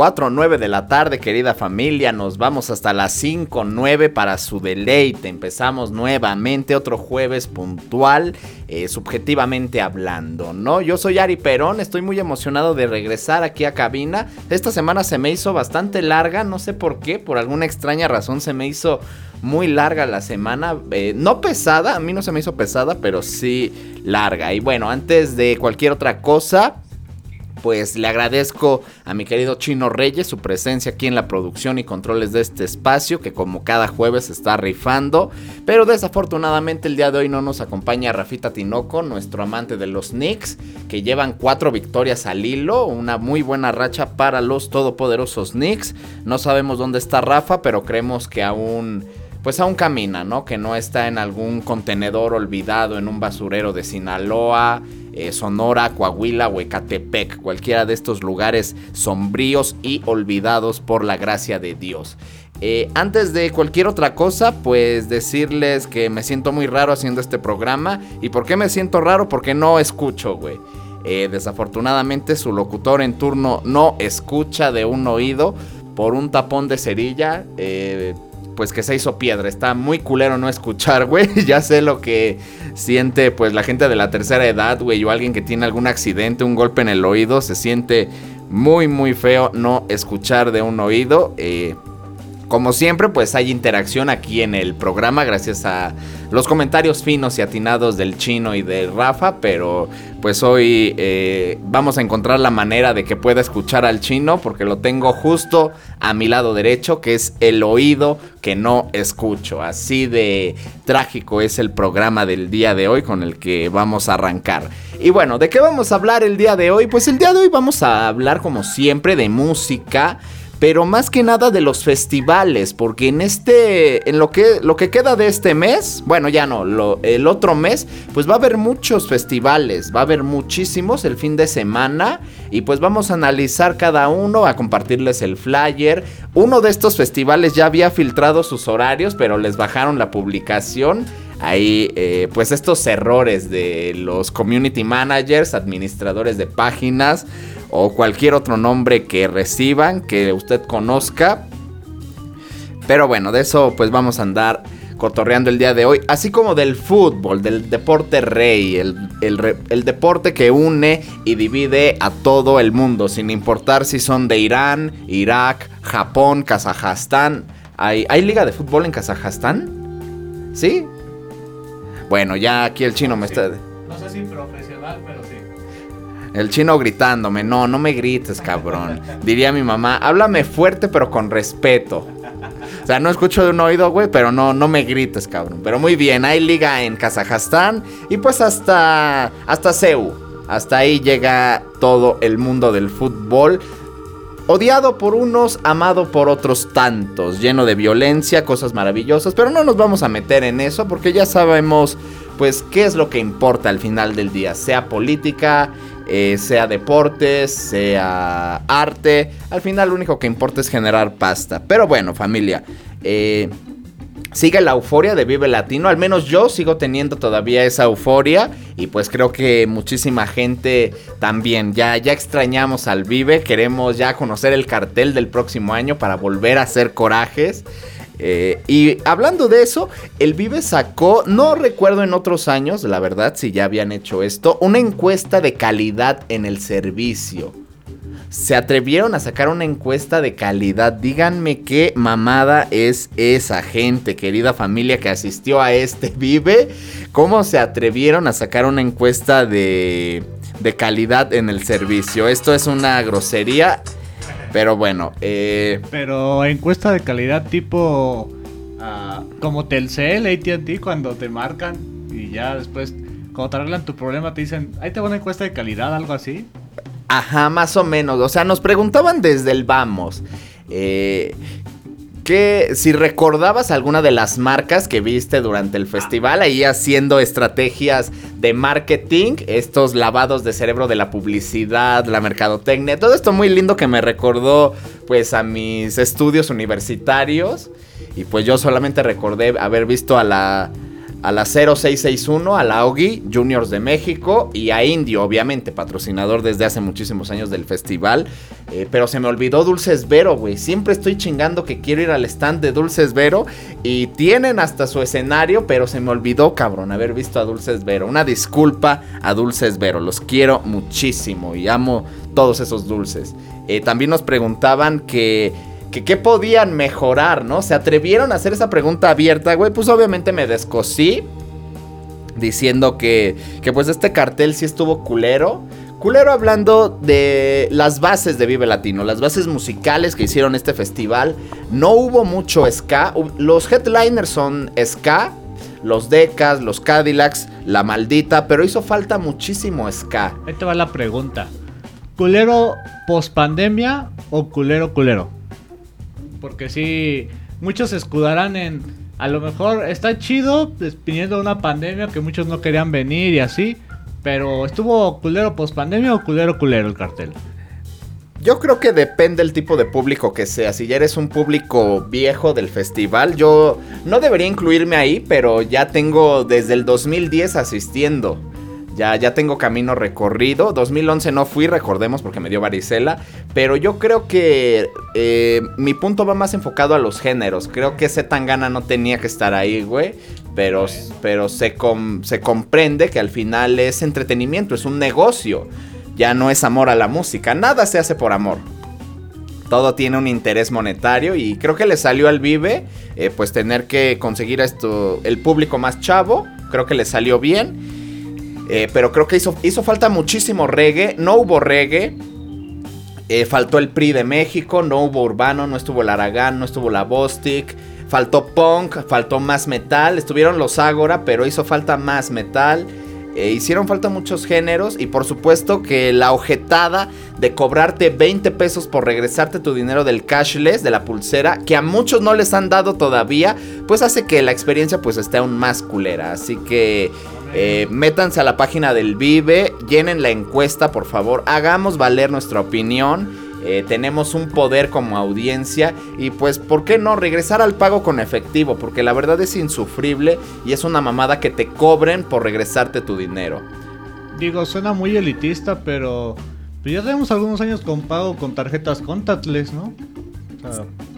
4 9 de la tarde, querida familia. Nos vamos hasta las 5 9 para su deleite. Empezamos nuevamente otro jueves puntual, eh, subjetivamente hablando, ¿no? Yo soy Ari Perón, estoy muy emocionado de regresar aquí a cabina. Esta semana se me hizo bastante larga, no sé por qué, por alguna extraña razón se me hizo muy larga la semana. Eh, no pesada, a mí no se me hizo pesada, pero sí larga. Y bueno, antes de cualquier otra cosa pues le agradezco a mi querido Chino Reyes su presencia aquí en la producción y controles de este espacio que como cada jueves está rifando, pero desafortunadamente el día de hoy no nos acompaña Rafita Tinoco, nuestro amante de los Knicks, que llevan cuatro victorias al hilo, una muy buena racha para los todopoderosos Knicks. No sabemos dónde está Rafa, pero creemos que aún pues aún camina, ¿no? Que no está en algún contenedor olvidado en un basurero de Sinaloa, eh, Sonora, Coahuila o Ecatepec, cualquiera de estos lugares sombríos y olvidados por la gracia de Dios. Eh, antes de cualquier otra cosa, pues decirles que me siento muy raro haciendo este programa. ¿Y por qué me siento raro? Porque no escucho, güey. Eh, desafortunadamente su locutor en turno no escucha de un oído por un tapón de cerilla pues que se hizo piedra. Está muy culero no escuchar, güey. ya sé lo que siente pues la gente de la tercera edad, güey, o alguien que tiene algún accidente, un golpe en el oído. Se siente muy, muy feo no escuchar de un oído. Eh, como siempre, pues hay interacción aquí en el programa gracias a los comentarios finos y atinados del chino y de Rafa, pero pues hoy eh, vamos a encontrar la manera de que pueda escuchar al chino porque lo tengo justo a mi lado derecho, que es el oído que no escucho. Así de trágico es el programa del día de hoy con el que vamos a arrancar. Y bueno, ¿de qué vamos a hablar el día de hoy? Pues el día de hoy vamos a hablar como siempre de música pero más que nada de los festivales, porque en este, en lo que, lo que queda de este mes, bueno, ya no, el otro mes, pues va a haber muchos festivales, va a haber muchísimos el fin de semana, y pues vamos a analizar cada uno, a compartirles el flyer. Uno de estos festivales ya había filtrado sus horarios, pero les bajaron la publicación ahí eh, pues estos errores de los community managers, administradores de páginas, o cualquier otro nombre que reciban, que usted conozca. Pero bueno, de eso pues vamos a andar cotorreando el día de hoy, así como del fútbol, del deporte rey, el, deporte que une y divide a todo el mundo, sin importar si son de Irán, Irak, Japón, Kazajstán. ¿Hay, ¿Hay liga de fútbol en Kazajstán? ¿Sí? Bueno, ya aquí el chino me está... No sé si profesional, pero sí. El chino gritándome, no, no me grites, cabrón. Diría mi mamá, háblame fuerte pero con respeto. O sea, no escucho de un oído, güey, pero no, no me grites, cabrón. Pero muy bien, hay liga en Kazajstán y pues hasta, hasta Seúl. Hasta ahí llega todo el mundo del fútbol. Odiado por unos, amado por otros tantos, lleno de violencia, cosas maravillosas, pero no nos vamos a meter en eso porque ya sabemos pues qué es lo que importa al final del día, sea política, eh, sea deportes, sea arte. Al final lo único que importa es generar pasta. Pero bueno, familia. Eh, sigue la euforia de Vive Latino. Al menos yo sigo teniendo todavía esa euforia. Y pues creo que muchísima gente también. Ya, ya extrañamos al Vive. Queremos ya conocer el cartel del próximo año para volver a hacer corajes. Eh, y hablando de eso, el Vive sacó, no recuerdo en otros años, la verdad, si ya habían hecho esto, una encuesta de calidad en el servicio. Se atrevieron a sacar una encuesta de calidad. Díganme qué mamada es esa gente, querida familia que asistió a este Vive. ¿Cómo se atrevieron a sacar una encuesta de, de calidad en el servicio? Esto es una grosería pero bueno, eh... Pero encuesta de calidad tipo... Uh, como Telcel, AT&T, cuando te marcan y ya después, cuando te arreglan tu problema, te dicen, ahí te va una encuesta de calidad, algo así. Ajá, más o menos. O sea, nos preguntaban desde el vamos. Eh, que si recordabas alguna de las marcas que viste durante el festival, ahí haciendo estrategias de marketing, estos lavados de cerebro de la publicidad, la mercadotecnia, todo esto muy lindo que me recordó pues a mis estudios universitarios y pues yo solamente recordé haber visto a la a la 0661, a la Ogi Juniors de México y a Indio, obviamente, patrocinador desde hace muchísimos años del festival. Eh, pero se me olvidó Dulces Vero, güey. Siempre estoy chingando que quiero ir al stand de Dulces Vero y tienen hasta su escenario, pero se me olvidó, cabrón, haber visto a Dulces Vero. Una disculpa a Dulces Vero, los quiero muchísimo y amo todos esos dulces. Eh, también nos preguntaban que que qué podían mejorar, ¿no? Se atrevieron a hacer esa pregunta abierta, güey. Pues obviamente me descosí diciendo que, que pues este cartel sí estuvo culero. Culero hablando de las bases de Vive Latino, las bases musicales que hicieron este festival. No hubo mucho ska. Los headliners son ska, los Decas, los Cadillacs, la maldita, pero hizo falta muchísimo ska. Ahí te va la pregunta. ¿Culero post pandemia o culero culero? Porque sí, muchos se escudarán en. A lo mejor está chido, viniendo de una pandemia que muchos no querían venir y así. Pero estuvo culero post pandemia o culero culero el cartel. Yo creo que depende el tipo de público que sea. Si ya eres un público viejo del festival, yo no debería incluirme ahí, pero ya tengo desde el 2010 asistiendo. Ya, ya tengo camino recorrido. 2011 no fui, recordemos, porque me dio varicela. Pero yo creo que eh, mi punto va más enfocado a los géneros. Creo que ese Tangana no tenía que estar ahí, güey. Pero, pero se, se comprende que al final es entretenimiento, es un negocio. Ya no es amor a la música. Nada se hace por amor todo tiene un interés monetario y creo que le salió al Vive eh, pues tener que conseguir esto el público más chavo creo que le salió bien eh, pero creo que hizo, hizo falta muchísimo reggae. No hubo reggae. Eh, faltó el PRI de México. No hubo urbano. No estuvo el Aragán. No estuvo la Bostic. Faltó punk. Faltó más metal. Estuvieron los Agora. Pero hizo falta más metal. Eh, hicieron falta muchos géneros y por supuesto que la ojetada de cobrarte 20 pesos por regresarte tu dinero del cashless, de la pulsera, que a muchos no les han dado todavía, pues hace que la experiencia pues esté aún más culera. Así que eh, métanse a la página del Vive, llenen la encuesta por favor, hagamos valer nuestra opinión. Eh, tenemos un poder como audiencia y pues, ¿por qué no regresar al pago con efectivo? Porque la verdad es insufrible y es una mamada que te cobren por regresarte tu dinero. Digo, suena muy elitista, pero pues ya tenemos algunos años con pago con tarjetas contactless, ¿no?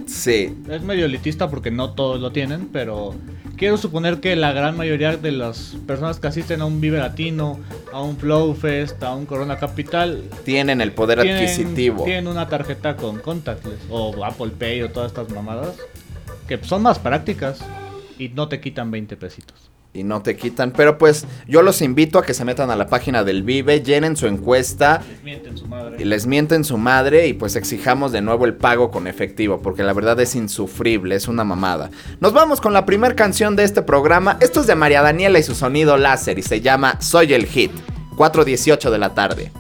sí. Es medio elitista porque no todos lo tienen, pero quiero suponer que la gran mayoría de las personas que asisten a un Vive Latino, a un Flow Fest, a un Corona Capital, tienen el poder adquisitivo. Tienen una tarjeta con contactless o Apple Pay o todas estas mamadas que son más prácticas y no te quitan 20 pesitos y no te quitan. Pero pues yo los invito a que se metan a la página del Vive, llenen su encuesta. Les mienten su madre. Y les mienten su madre y pues exijamos de nuevo el pago con efectivo, porque la verdad es insufrible, es una mamada. Nos vamos con la primera canción de este programa. Esto es de María Daniela y su sonido láser y se llama Soy el Hit, 4.18 de la tarde.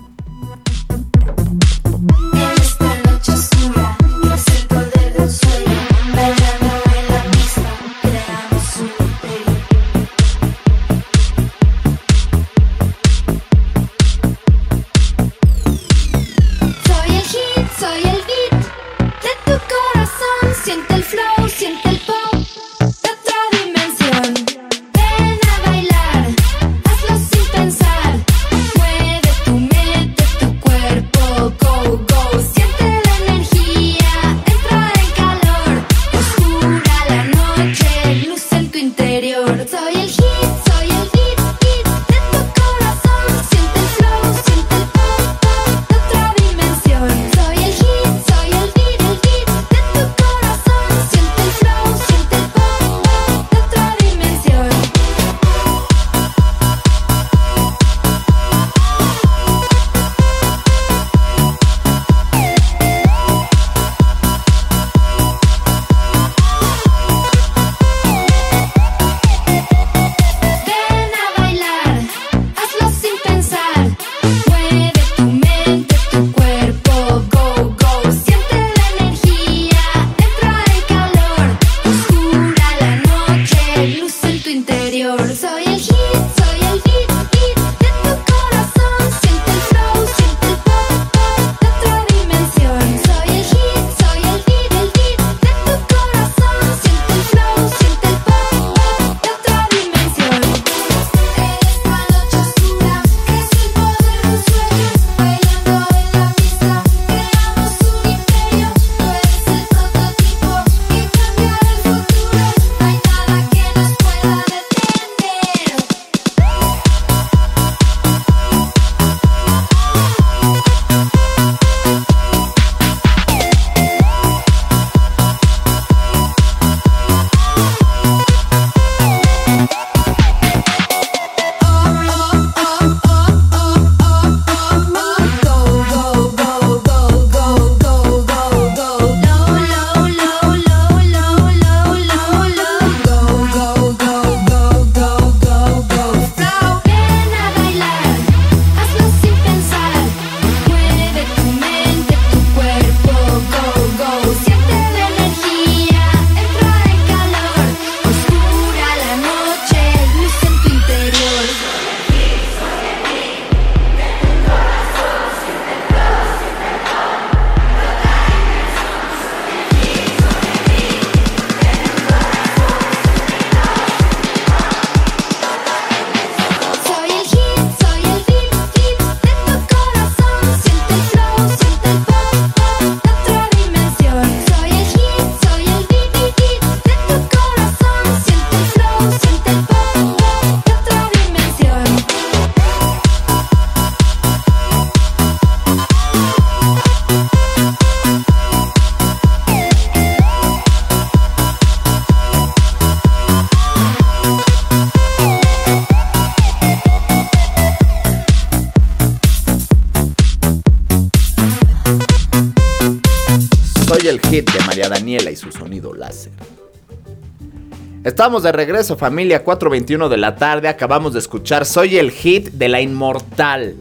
Estamos de regreso, familia, 4.21 de la tarde. Acabamos de escuchar Soy el hit de la inmortal,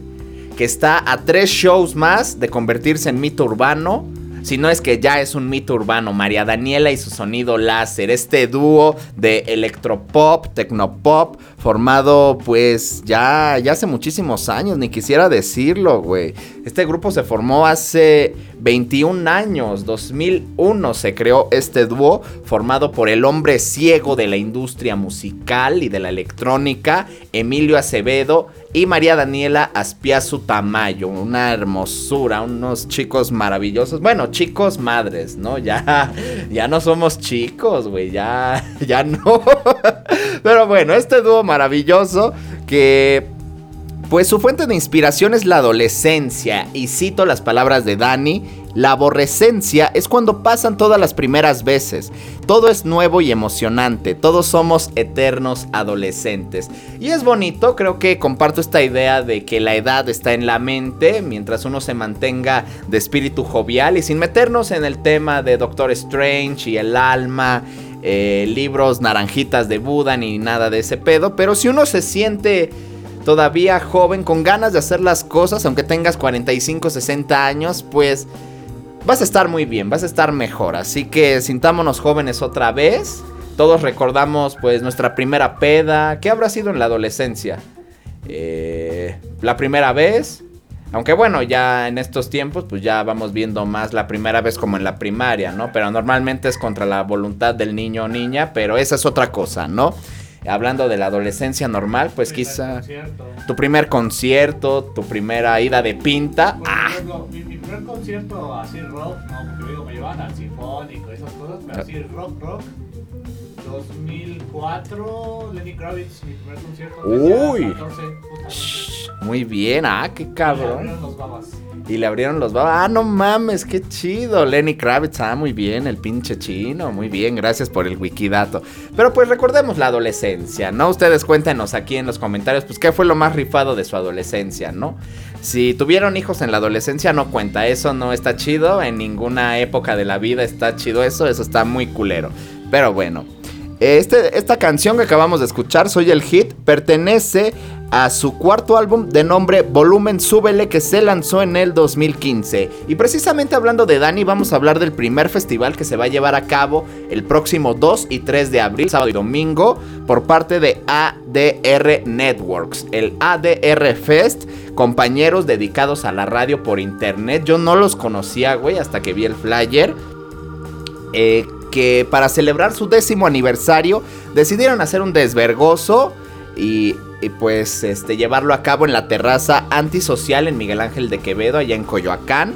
que está a tres shows más de convertirse en mito urbano si no es que ya es un mito urbano. María Daniela y su sonido láser, este dúo de electropop, tecnopop, formado pues ya, ya hace muchísimos años, ni quisiera decirlo, güey. Este grupo se formó hace 21 años, 2001 se creó este dúo formado por el hombre ciego de la industria musical y de la electrónica, Emilio Acevedo, y María Daniela Aspiazu Tamayo, una hermosura, unos chicos maravillosos. Bueno, chicos madres, ¿no? Ya, ya no somos chicos, güey, ya, ya no. Pero bueno, este dúo maravilloso que pues su fuente de inspiración es la adolescencia, y cito las palabras de Dani, la aborrecencia es cuando pasan todas las primeras veces. Todo es nuevo y emocionante, todos somos eternos adolescentes. Y es bonito, creo que comparto esta idea de que la edad está en la mente, mientras uno se mantenga de espíritu jovial y sin meternos en el tema de Doctor Strange y el alma. Eh, libros naranjitas de Buda ni nada de ese pedo, pero si uno se siente todavía joven, con ganas de hacer las cosas, aunque tengas 45, 60 años, pues vas a estar muy bien, vas a estar mejor. Así que sintámonos jóvenes otra vez. Todos recordamos pues nuestra primera peda. ¿Qué habrá sido en la adolescencia? Eh, la primera vez. Aunque bueno, ya en estos tiempos pues ya vamos viendo más la primera vez como en la primaria, ¿no? Pero normalmente es contra la voluntad del niño o niña, pero esa es otra cosa, ¿no? hablando de la adolescencia normal, pues quizá tu primer concierto, tu primera ida de pinta. ah. mi, primer concierto así rock, no, porque digo, me llevaban al sinfónico, esas cosas, pero así rock, rock. 2004, Lenny Kravitz, mi primer concierto. Uy. muy bien, ah, qué cabrón. Y le abrieron los babas. Ah, no mames, qué chido. Lenny Kravitz, ah, muy bien, el pinche chino. Muy bien, gracias por el wikidato. Pero pues recordemos la adolescencia, ¿no? Ustedes cuéntenos aquí en los comentarios, pues qué fue lo más rifado de su adolescencia, ¿no? Si tuvieron hijos en la adolescencia, no cuenta. Eso no está chido. En ninguna época de la vida está chido eso. Eso está muy culero. Pero bueno. Este, esta canción que acabamos de escuchar, Soy el Hit, pertenece a su cuarto álbum de nombre Volumen Súbele que se lanzó en el 2015. Y precisamente hablando de Dani, vamos a hablar del primer festival que se va a llevar a cabo el próximo 2 y 3 de abril, sábado y domingo, por parte de ADR Networks, el ADR Fest, compañeros dedicados a la radio por internet. Yo no los conocía, güey, hasta que vi el flyer. Eh, que para celebrar su décimo aniversario decidieron hacer un desvergoso y pues este, llevarlo a cabo en la terraza antisocial en Miguel Ángel de Quevedo, allá en Coyoacán.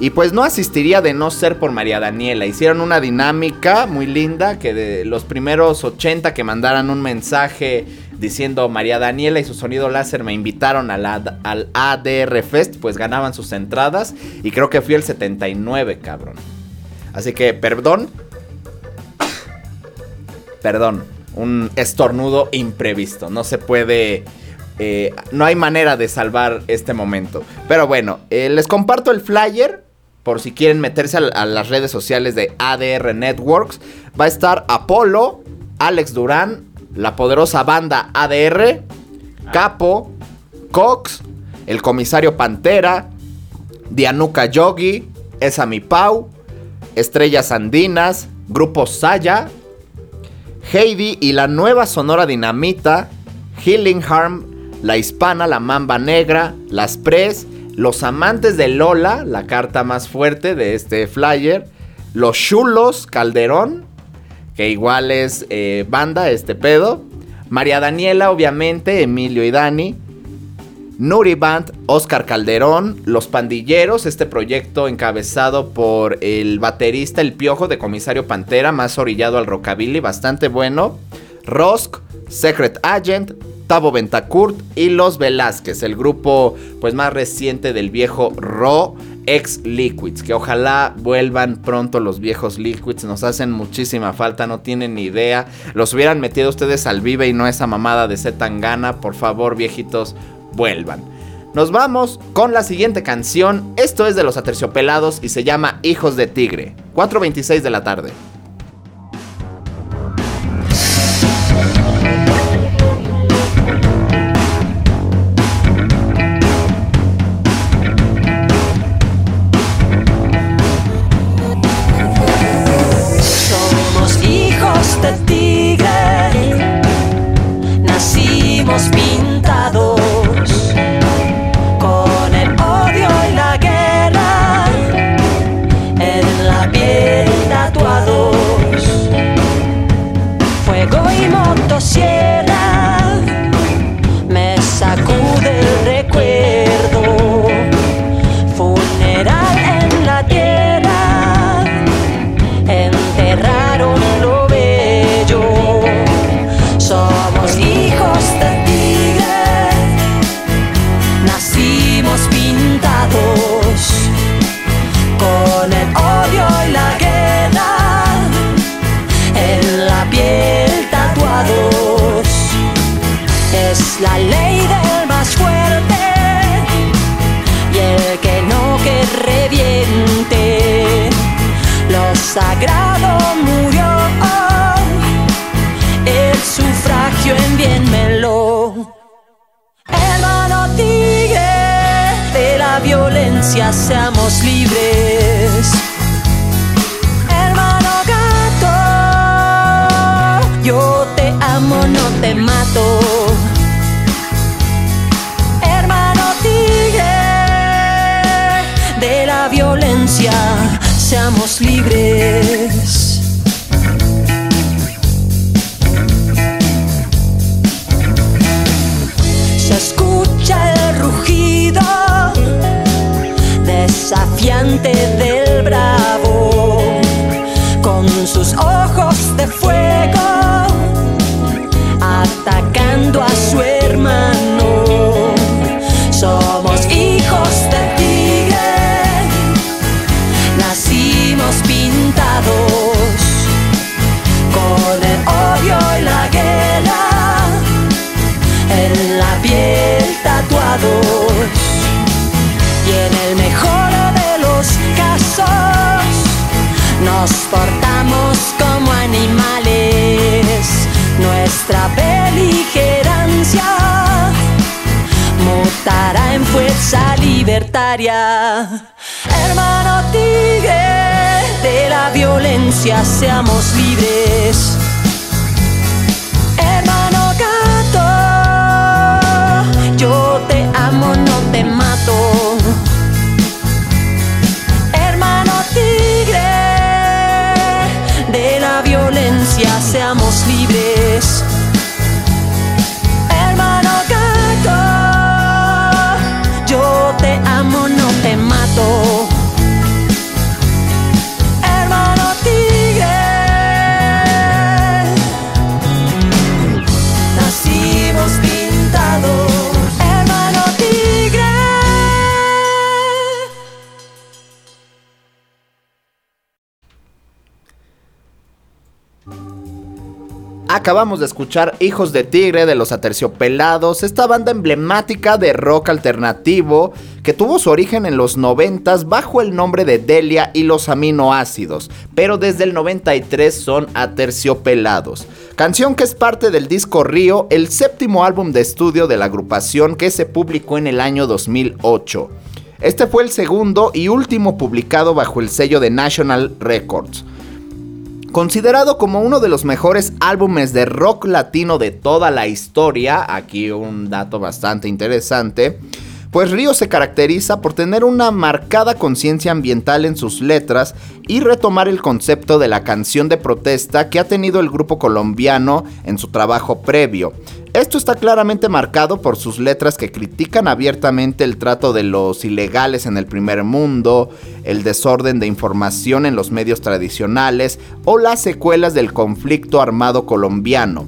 Y pues no asistiría de no ser por María Daniela. Hicieron una dinámica muy linda que de los primeros 80 que mandaran un mensaje diciendo María Daniela y su sonido láser me invitaron al ADR Fest, pues ganaban sus entradas. Y creo que fui el 79, cabrón. Así que, perdón. Perdón un estornudo imprevisto. No se puede... Eh, no hay manera de salvar este momento. Pero bueno, eh, les comparto el flyer. Por si quieren meterse a, las redes sociales de ADR Networks. Va a estar Apolo, Alex Durán, la poderosa banda ADR, Capo, Cox, el comisario Pantera, Dianuka Yogi, Esami Pau, Estrellas Andinas, Grupo Saya, Heidi y la nueva Sonora Dinamita, Healing Harm, La Hispana, La Mamba Negra, Las Pres, Los Amantes de Lola, la carta más fuerte de este flyer, Los Chulos, Calderón, que igual es eh, banda este pedo, María Daniela, obviamente, Emilio y Dani, Nuriband, Oscar Calderón, Los Pandilleros, este proyecto encabezado por el baterista El Piojo de Comisario Pantera, más orillado al rockabilly, bastante bueno. Rosk, Secret Agent, Tavo Ventacurt y Los Velázquez, el grupo pues más reciente del viejo Raw ex Liquids, que ojalá vuelvan pronto los viejos Liquids, nos hacen muchísima falta, no tienen ni idea, los hubieran metido ustedes al vive y no esa mamada de Zetangana, por favor viejitos, vuelvan. Nos vamos con la siguiente canción. Esto es de los Aterciopelados y se llama Hijos de Tigre. 4.26 de la tarde. Atacando Hermano tigre, de la violencia seamos libres. Acabamos de escuchar Hijos de Tigre de los Aterciopelados, esta banda emblemática de rock alternativo que tuvo su origen en los 90 bajo el nombre de Delia y los aminoácidos, pero desde el 93 son Aterciopelados. Canción que es parte del disco Río, el séptimo álbum de estudio de la agrupación que se publicó en el año 2008. Este fue el segundo y último publicado bajo el sello de National Records. Considerado como uno de los mejores álbumes de rock latino de toda la historia, aquí un dato bastante interesante, pues Río se caracteriza por tener una marcada conciencia ambiental en sus letras y retomar el concepto de la canción de protesta que ha tenido el grupo colombiano en su trabajo previo. Esto está claramente marcado por sus letras que critican abiertamente el trato de los ilegales en el primer mundo, el desorden de información en los medios tradicionales o las secuelas del conflicto armado colombiano.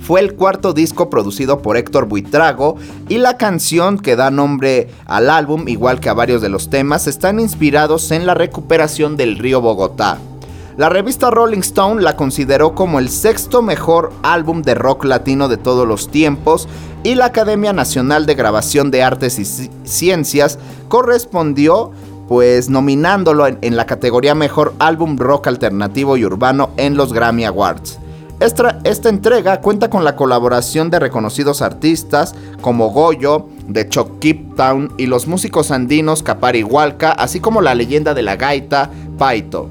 Fue el cuarto disco producido por Héctor Buitrago y la canción que da nombre al álbum, igual que a varios de los temas, están inspirados en la recuperación del río Bogotá. La revista Rolling Stone la consideró como el sexto mejor álbum de rock latino de todos los tiempos y la Academia Nacional de Grabación de Artes y Ciencias correspondió pues nominándolo en, la categoría Mejor Álbum Rock Alternativo y Urbano en los Grammy Awards. Esta, entrega cuenta con la colaboración de reconocidos artistas como Goyo, de Keep Town y los músicos andinos Capari Hualca, así como la leyenda de la gaita, Paito.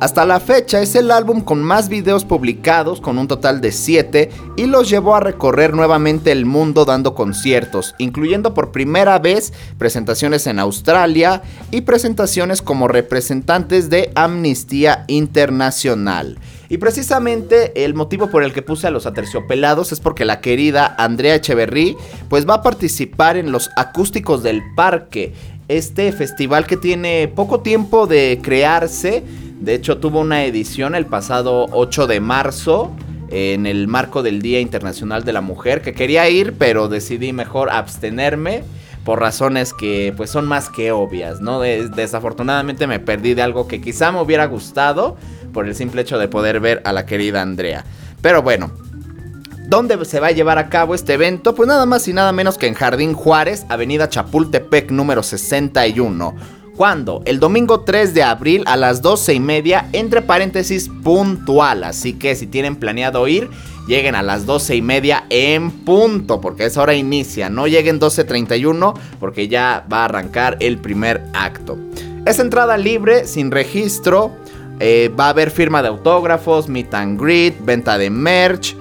Hasta la fecha es el álbum con más videos publicados, con un total de 7, y los llevó a recorrer nuevamente el mundo dando conciertos, incluyendo por primera vez presentaciones en Australia y presentaciones como representantes de Amnistía Internacional. Y precisamente el motivo por el que puse a los aterciopelados es porque la querida Andrea Echeverry pues va a participar en los acústicos del parque, este festival que tiene poco tiempo de crearse de hecho, tuvo una edición el pasado 8 de marzo en el marco del Día Internacional de la Mujer que quería ir, pero decidí mejor abstenerme por razones que pues son más que obvias, ¿no? desafortunadamente me perdí de algo que quizá me hubiera gustado por el simple hecho de poder ver a la querida Andrea. Pero bueno, ¿Dónde se va a llevar a cabo este evento? Pues nada más y nada menos que en Jardín Juárez, Avenida Chapultepec número 61. ¿Cuándo? El domingo 3 de abril a las 12 y media, entre paréntesis, puntual. Así que si tienen planeado ir, lleguen a las 12 y media en punto, porque esa hora inicia. No lleguen 12.31 porque ya va a arrancar el primer acto. Es entrada libre, sin registro. Eh, va a haber firma de autógrafos, meet and greet, venta de merch.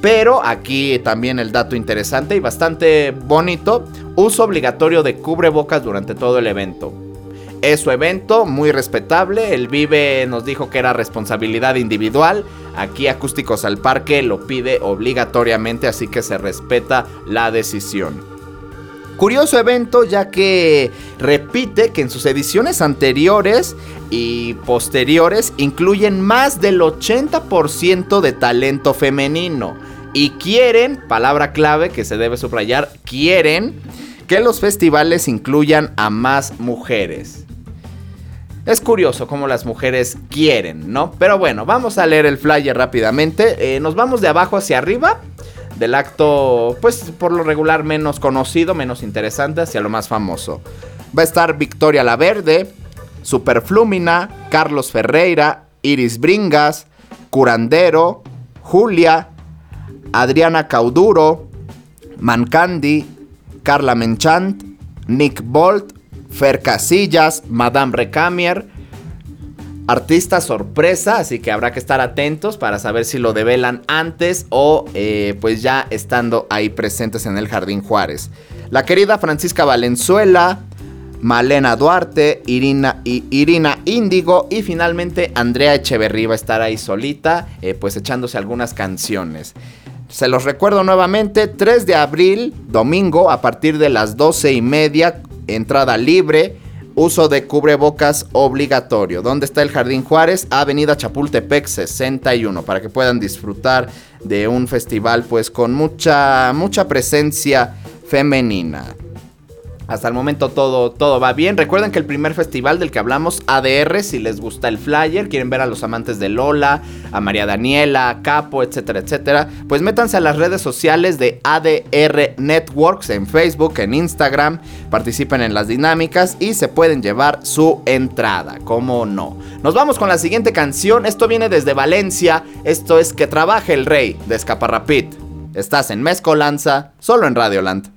Pero aquí también el dato interesante y bastante bonito, uso obligatorio de cubrebocas durante todo el evento. Es su evento, muy respetable. El Vive nos dijo que era responsabilidad individual. Aquí Acústicos al Parque lo pide obligatoriamente, así que se respeta la decisión. Curioso evento ya que repite que en sus ediciones anteriores y posteriores incluyen más del 80% de talento femenino. Y quieren, palabra clave que se debe subrayar, quieren que los festivales incluyan a más mujeres. Es curioso cómo las mujeres quieren, ¿no? Pero bueno, vamos a leer el flyer rápidamente. Eh, nos vamos de abajo hacia arriba. Del acto, pues por lo regular menos conocido, menos interesante, hacia lo más famoso. Va a estar Victoria La Verde, Superflumina, Carlos Ferreira, Iris Bringas, Curandero, Julia, Adriana Cauduro, Mancandi, Carla Menchant, Nick Bolt, Fer Casillas, Madame Recamier. Artista sorpresa, así que habrá que estar atentos para saber si lo develan antes o eh, pues ya estando ahí presentes en el Jardín Juárez. La querida Francisca Valenzuela, Malena Duarte, Irina, Irina Índigo y finalmente Andrea Echeverría va a estar ahí solita, eh, pues echándose algunas canciones. Se los recuerdo nuevamente, 3 de abril, domingo, a partir de las 12 y media, entrada libre, uso de cubrebocas obligatorio. ¿Dónde está el Jardín Juárez? Avenida Chapultepec 61, para que puedan disfrutar de un festival pues con mucha, mucha presencia femenina. Hasta el momento todo, todo va bien. Recuerden que el primer festival del que hablamos, ADR, si les gusta el flyer, quieren ver a los amantes de Lola, a María Daniela, a Capo, etcétera, etcétera, pues métanse a las redes sociales de ADR Networks en Facebook, en Instagram, participen en las dinámicas y se pueden llevar su entrada, como no. Nos vamos con la siguiente canción, esto viene desde Valencia, esto es Que trabaje el rey de Escaparrapit. Estás en Mezcolanza, solo en Radioland.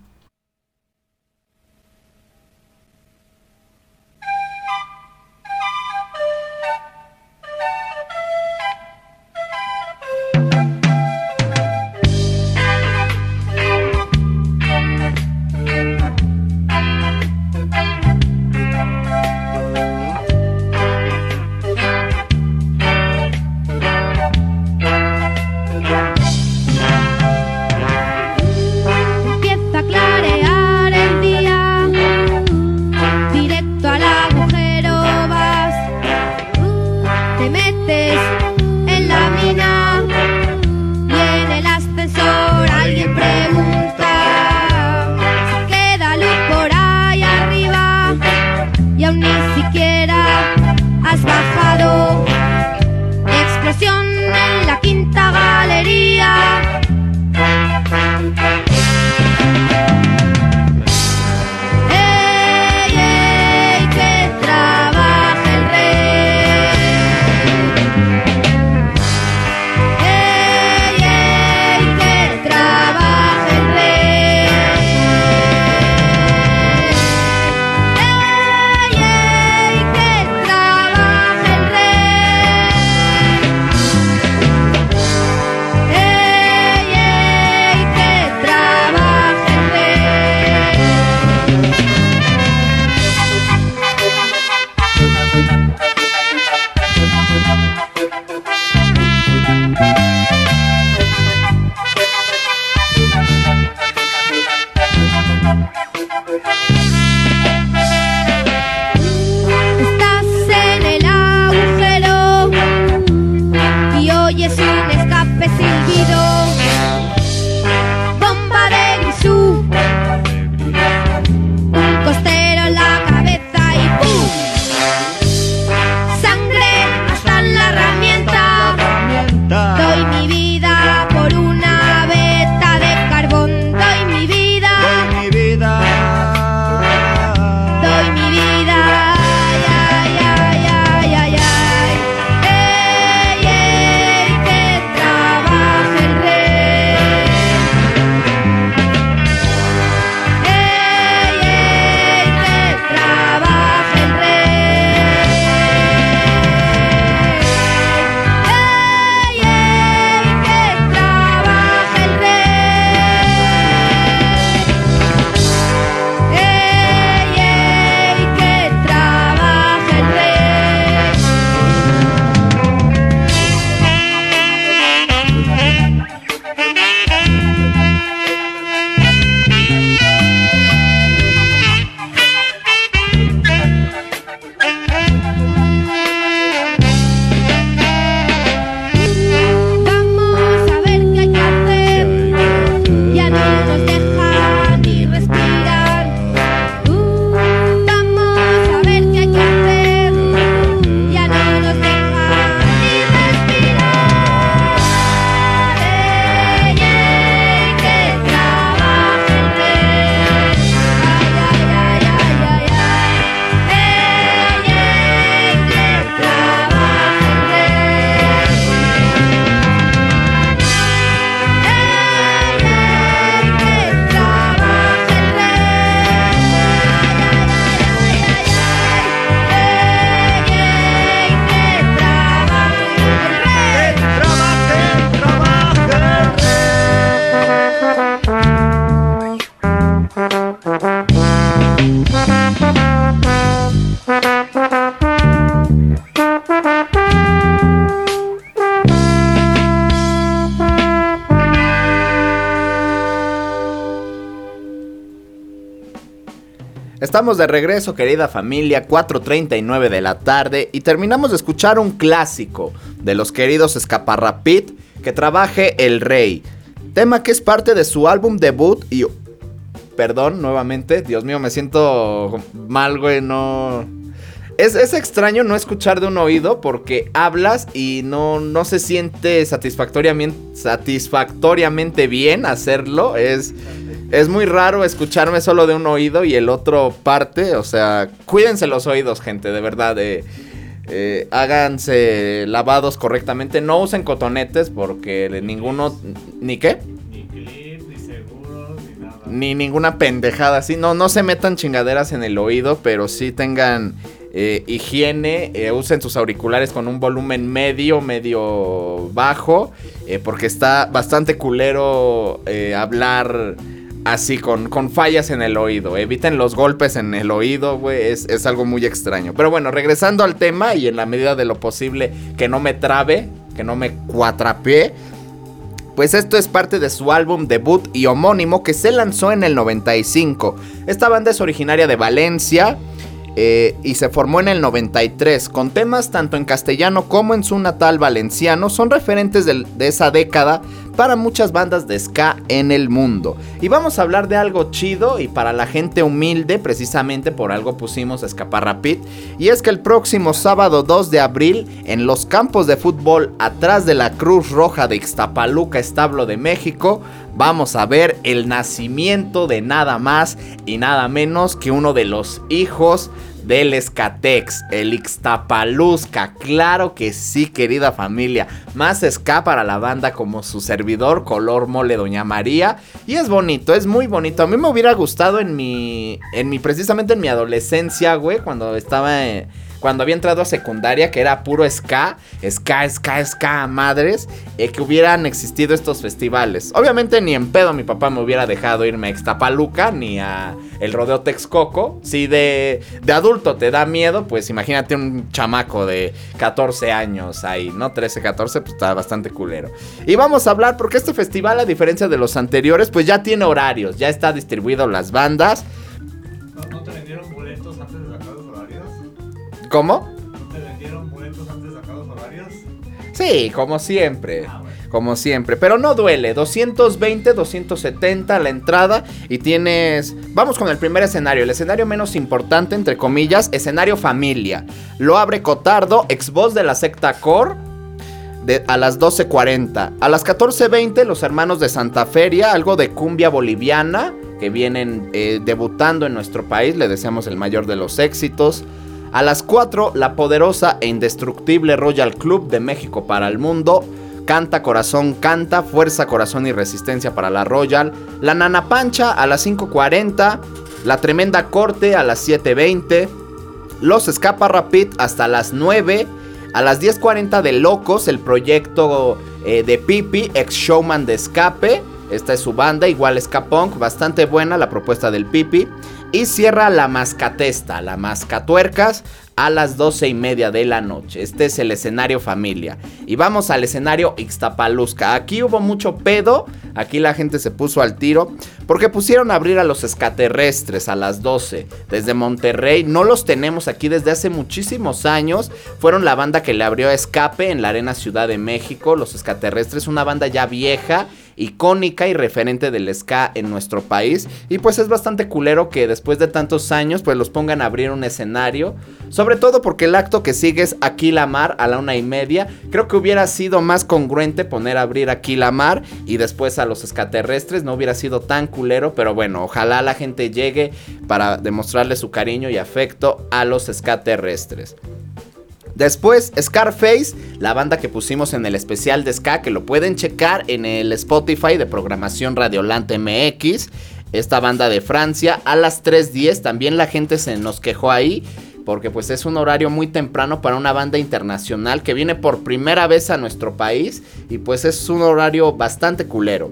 Estamos de regreso, querida familia, 4.39 de la tarde y terminamos de escuchar un clásico de los queridos Escaparrapit que trabaje El Rey. Tema que es parte de su álbum debut y... Perdón, nuevamente, Dios mío, me siento mal, güey, no... Es, es, extraño no escuchar de un oído porque hablas y no, no se siente satisfactoriamente, satisfactoriamente bien hacerlo. Es, es muy raro escucharme solo de un oído y el otro parte. O sea, cuídense los oídos, gente, de verdad. Eh, eh, háganse lavados correctamente. No usen cotonetes porque ninguno... ¿Ni qué? Ni clip, ni seguro, ni nada. Ni ninguna pendejada así. No, no se metan chingaderas en el oído, pero sí tengan eh, higiene. eh, usen sus auriculares con un volumen medio, medio bajo. eh, porque está bastante culero hablar así con, con fallas en el oído. Eviten los golpes en el oído, güey. Es, es algo muy extraño. Pero bueno, regresando al tema y en la medida de lo posible que no me trabe, que no me cuatrapee. Pues esto es parte de su álbum debut y homónimo que se lanzó en el 95. Esta banda es originaria de Valencia eh, y se formó en el 93 con temas tanto en castellano como en su natal valenciano. Son referentes de esa década para muchas bandas de ska en el mundo. Y vamos a hablar de algo chido y para la gente humilde, precisamente por algo pusimos Escapar Rapid. Y es que el próximo sábado 2 de abril, en los campos de fútbol atrás de la Cruz Roja de Ixtapaluca, Establo de México, vamos a ver el nacimiento de nada más y nada menos que uno de los hijos del Escatex, el Ixtapaluzca. Claro que sí, querida familia. Más ska para la banda como su servidor, color mole Doña María. Y es bonito, es muy bonito. A mí me hubiera gustado en mi. En mi. precisamente en mi adolescencia, güey. Cuando estaba. eh, cuando había entrado a secundaria, que era puro ska, ska, ska, ska, madres, eh, que hubieran existido estos festivales. Obviamente ni en pedo mi papá me hubiera dejado irme a Ixtapaluca ni a el rodeo Texcoco. Si de, de adulto te da miedo, pues imagínate un chamaco de 14 años ahí, ¿no? 13, 14, pues está bastante culero. Y vamos a hablar, porque este festival, a diferencia de los anteriores, pues ya tiene horarios, ya está distribuido las bandas. ¿Cómo? ¿No te vendieron boletos antes de sacar los horarios? Sí, como siempre. Ah, bueno. Como siempre, pero no duele. 220, 270 la entrada y tienes... Vamos con el primer escenario, el escenario menos importante, entre comillas, escenario familia. Lo abre Cotardo, ex voz de la secta Core. De, a las 12.40. A las 14.20 los hermanos de Santa Feria, algo de cumbia boliviana, que vienen eh, debutando en nuestro país, le deseamos el mayor de los éxitos. A las 4 la poderosa e indestructible Royal Club de México para el mundo. Canta Corazón Canta, Fuerza Corazón y Resistencia para la Royal. La Nana Pancha a las 5.40. La Tremenda Corte a las 7.20. Los Escapa Rapid hasta las 9. A las 10.40 de Locos, el proyecto eh, de Pipi, ex showman de escape. Esta es su banda, igual ska punk, bastante buena la propuesta del Pipi. Y cierra la Mascatesta, la Mascatuercas, a las 12 y media de la noche. Este es el escenario familia. Y vamos al escenario Ixtapalusca. Aquí hubo mucho pedo, aquí la gente se puso al tiro, porque pusieron a abrir a los extraterrestres a las 12 desde Monterrey. No los tenemos aquí desde hace muchísimos años. Fueron la banda que le abrió a Escape en la Arena Ciudad de México. Los extraterrestres, una banda ya vieja icónica y referente del ska en nuestro país. Y pues es bastante culero que después de tantos años pues los pongan a abrir un escenario. Sobre todo porque el acto que sigue es Aquí la Mar a la una y media. Creo que hubiera sido más congruente poner a abrir Aquí la Mar y después a los extraterrestres. No hubiera sido tan culero, pero bueno, ojalá la gente llegue para demostrarle su cariño y afecto a los extraterrestres. Después, Scarface, la banda que pusimos en el especial de Ska, que lo pueden checar en el Spotify de programación Radiolante MX. Esta banda de Francia, a las 3.10, también la gente se nos quejó ahí. Porque pues es un horario muy temprano para una banda internacional que viene por primera vez a nuestro país. Y pues es un horario bastante culero.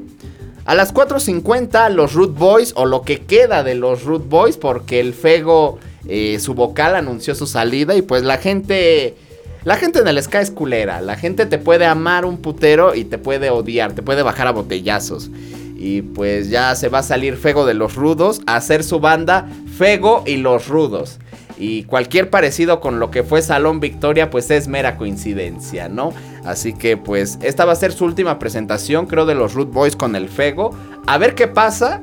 A las 4.50 los Root Boys o lo que queda de los Root Boys porque el Fego, eh, su vocal anunció su salida y pues la gente... La gente en el Sky es culera, la gente te puede amar un putero y te puede odiar, te puede bajar a botellazos. Y pues ya se va a salir Fego de los Rudos a hacer su banda Fego y los Rudos. Y cualquier parecido con lo que fue Salón Victoria, pues es mera coincidencia, ¿no? Así que pues esta va a ser su última presentación, creo, de los Root Boys con el Fego. A ver qué pasa.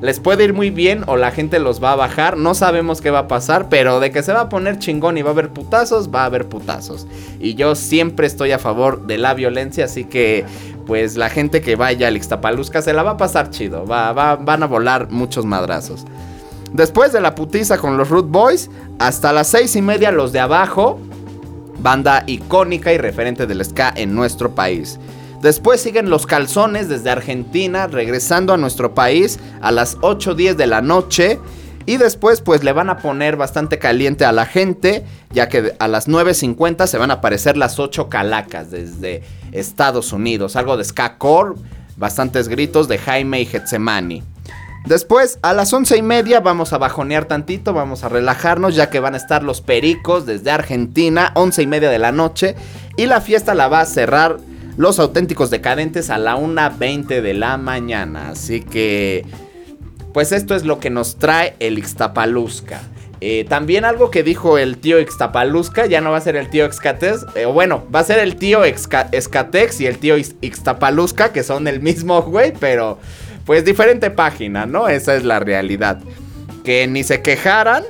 Les puede ir muy bien o la gente los va a bajar. No sabemos qué va a pasar, pero de que se va a poner chingón y va a haber putazos, va a haber putazos. Y yo siempre estoy a favor de la violencia, así que pues la gente que vaya al Ixtapalusca se la va a pasar chido. Va, va, van a volar muchos madrazos. Después de la putiza con los Root Boys, hasta las seis y media los de abajo, banda icónica y referente del ska en nuestro país. Después siguen los calzones desde Argentina, regresando a nuestro país a las 8.10 de la noche. Y después pues le van a poner bastante caliente a la gente, ya que a las 9.50 se van a aparecer las 8 calacas desde Estados Unidos. Algo de ska core, bastantes gritos de Jaime y Getsemani. Después, a las once y media, vamos a bajonear tantito, vamos a relajarnos, ya que van a estar los pericos desde Argentina, once y media de la noche. Y la fiesta la va a cerrar los auténticos decadentes a la 1.20 de la mañana. Así que, pues esto es lo que nos trae el Ixtapalusca. Eh, también algo que dijo el tío Ixtapalusca, ya no va a ser el tío Excatex, eh, bueno, va a ser el tío Excatex y el tío Ixtapalusca, que son el mismo güey, pero pues diferente página, ¿no? Esa es la realidad. Que ni se quejaran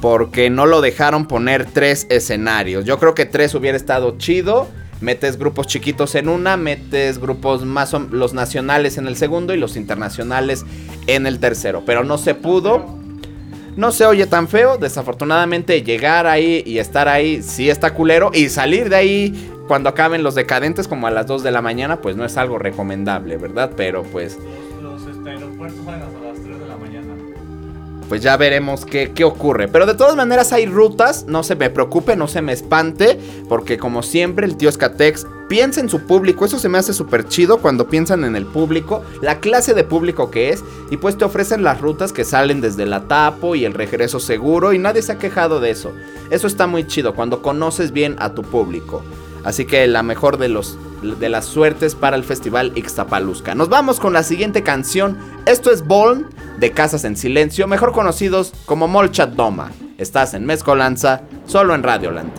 porque no lo dejaron poner tres escenarios. Yo creo que tres hubiera estado chido. Metes grupos chiquitos en una, metes grupos más los nacionales en el segundo y los internacionales en el tercero. Pero no se pudo. No se oye tan feo. Desafortunadamente llegar ahí y estar ahí sí está culero. Y salir de ahí cuando acaben los decadentes como a las 2 de la mañana, pues no es algo recomendable, ¿verdad? Pero pues... Los, aeropuertos salen hasta Pues ya veremos qué, qué, ocurre. Pero de todas maneras hay rutas, no se me preocupe, no se me espante, porque como siempre el tío Skatex piensa en su público, eso se me hace súper chido cuando piensan en el público, la clase de público que es, y pues te ofrecen las rutas que salen desde la Tapo y el regreso seguro, y nadie se ha quejado de eso. Eso está muy chido, cuando conoces bien a tu público. Así que la mejor de, los, de las suertes para el festival Ixtapalusca. Nos vamos con la siguiente canción. Esto es Boln de Casas en Silencio, mejor conocidos como Molchat Doma. Estás en Mezcolanza, solo en Radioland.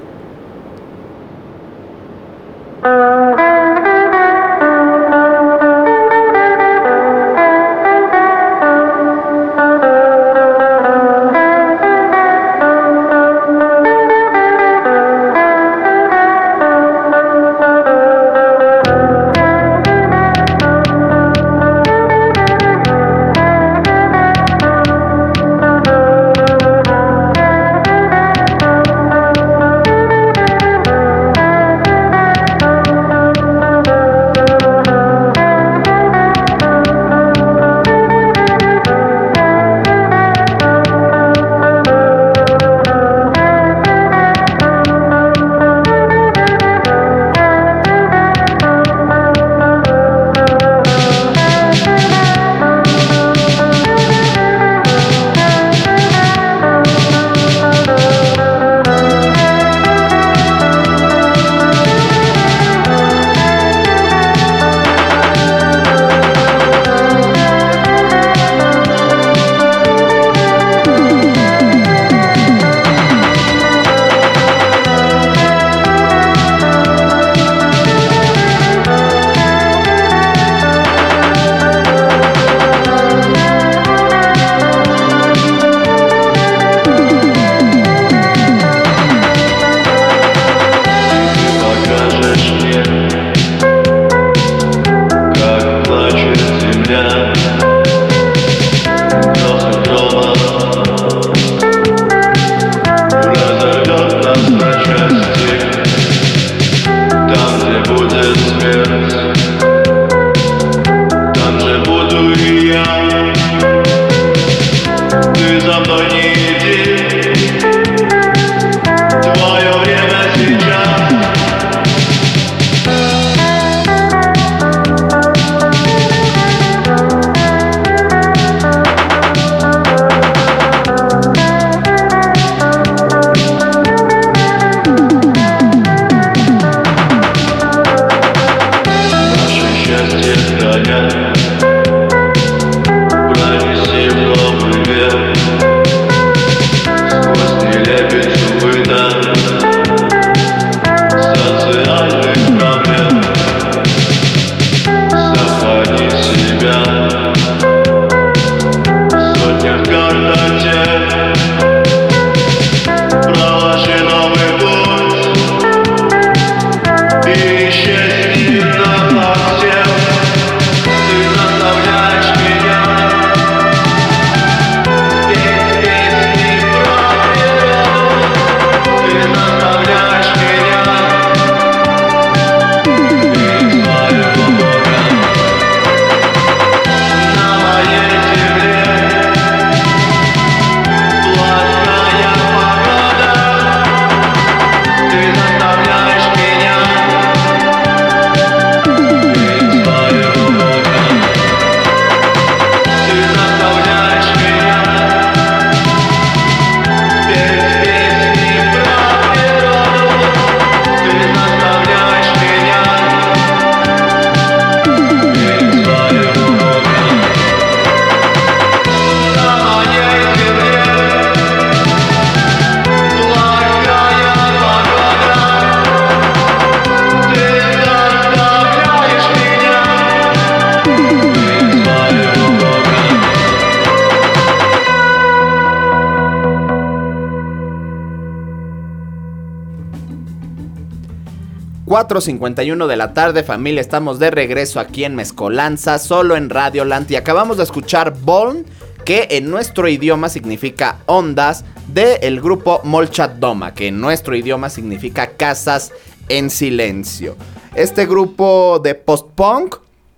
4.51 de la tarde, familia, estamos de regreso aquí en Mezcolanza, solo en Radio Land y acabamos de escuchar Born, que en nuestro idioma significa ondas, del grupo Molchat Doma, que en nuestro idioma significa casas en silencio. Este grupo de post-punk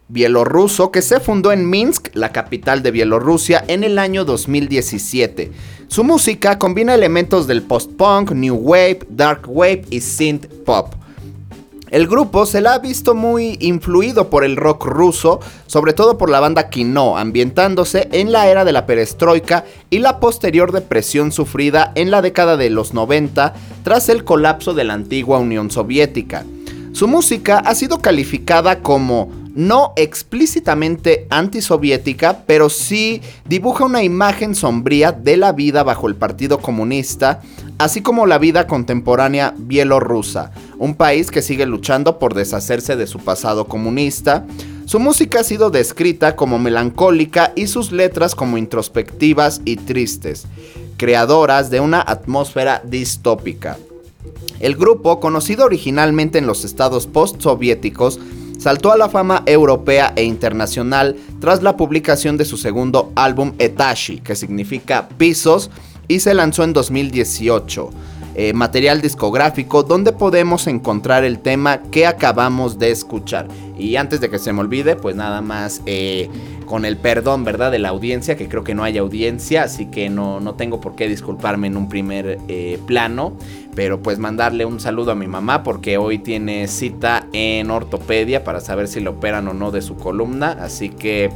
bielorruso que se fundó en Minsk, la capital de Bielorrusia, en el año 2017. Su música combina elementos del post-punk, new wave, dark wave y synth pop. El grupo se la ha visto muy influido por el rock ruso, sobre todo por la banda Kino, ambientándose en la era de la perestroika y la posterior depresión sufrida en la década de los 90 tras el colapso de la antigua Unión Soviética. Su música ha sido calificada como no explícitamente antisoviética, pero sí dibuja una imagen sombría de la vida bajo el Partido Comunista, así como la vida contemporánea bielorrusa, un país que sigue luchando por deshacerse de su pasado comunista. Su música ha sido descrita como melancólica y sus letras como introspectivas y tristes, creadoras de una atmósfera distópica. El grupo, conocido originalmente en los estados postsoviéticos, saltó a la fama europea e internacional tras la publicación de su segundo álbum Etashi, que significa pisos, y se lanzó en 2018. Eh, material discográfico donde podemos encontrar el tema que acabamos de escuchar. Y antes de que se me olvide, pues nada más eh, con el perdón, ¿verdad? De la audiencia, que creo que no hay audiencia, así que no, no tengo por qué disculparme en un primer eh, plano. Pero pues mandarle un saludo a mi mamá porque hoy tiene cita en ortopedia para saber si le operan o no de su columna. Así que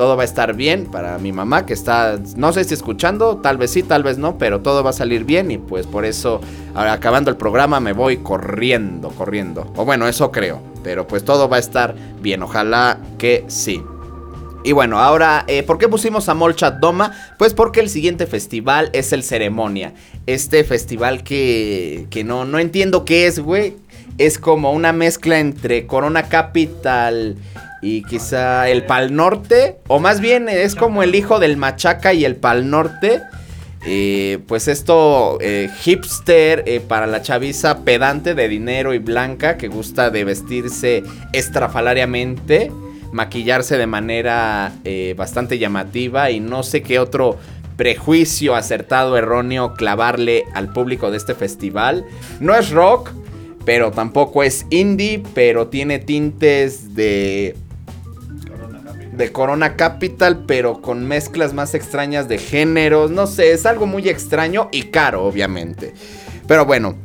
todo va a estar bien para mi mamá que está, no sé si escuchando, tal vez sí, tal vez no, pero todo va a salir bien y pues por eso, acabando el programa me voy corriendo, corriendo. O bueno, eso creo, pero pues todo va a estar bien, ojalá que sí. Y bueno, ahora, eh, ¿por qué pusimos a Molchat Doma? Pues porque el siguiente festival es el Ceremonia. Este festival que, que no, no entiendo qué es, güey. Es como una mezcla entre Corona Capital y quizá el Pal Norte, o más bien es como el hijo del Machaca y el Pal Norte. Eh, pues esto eh, hipster eh, para la chaviza pedante de dinero y blanca que gusta de vestirse estrafalariamente, maquillarse de manera bastante llamativa y no sé qué otro prejuicio acertado erróneo clavarle al público de este festival. No es rock, pero tampoco es indie, pero tiene tintes de de Corona Capital, pero con mezclas más extrañas de géneros. No sé, es algo muy extraño y caro, obviamente. Pero bueno,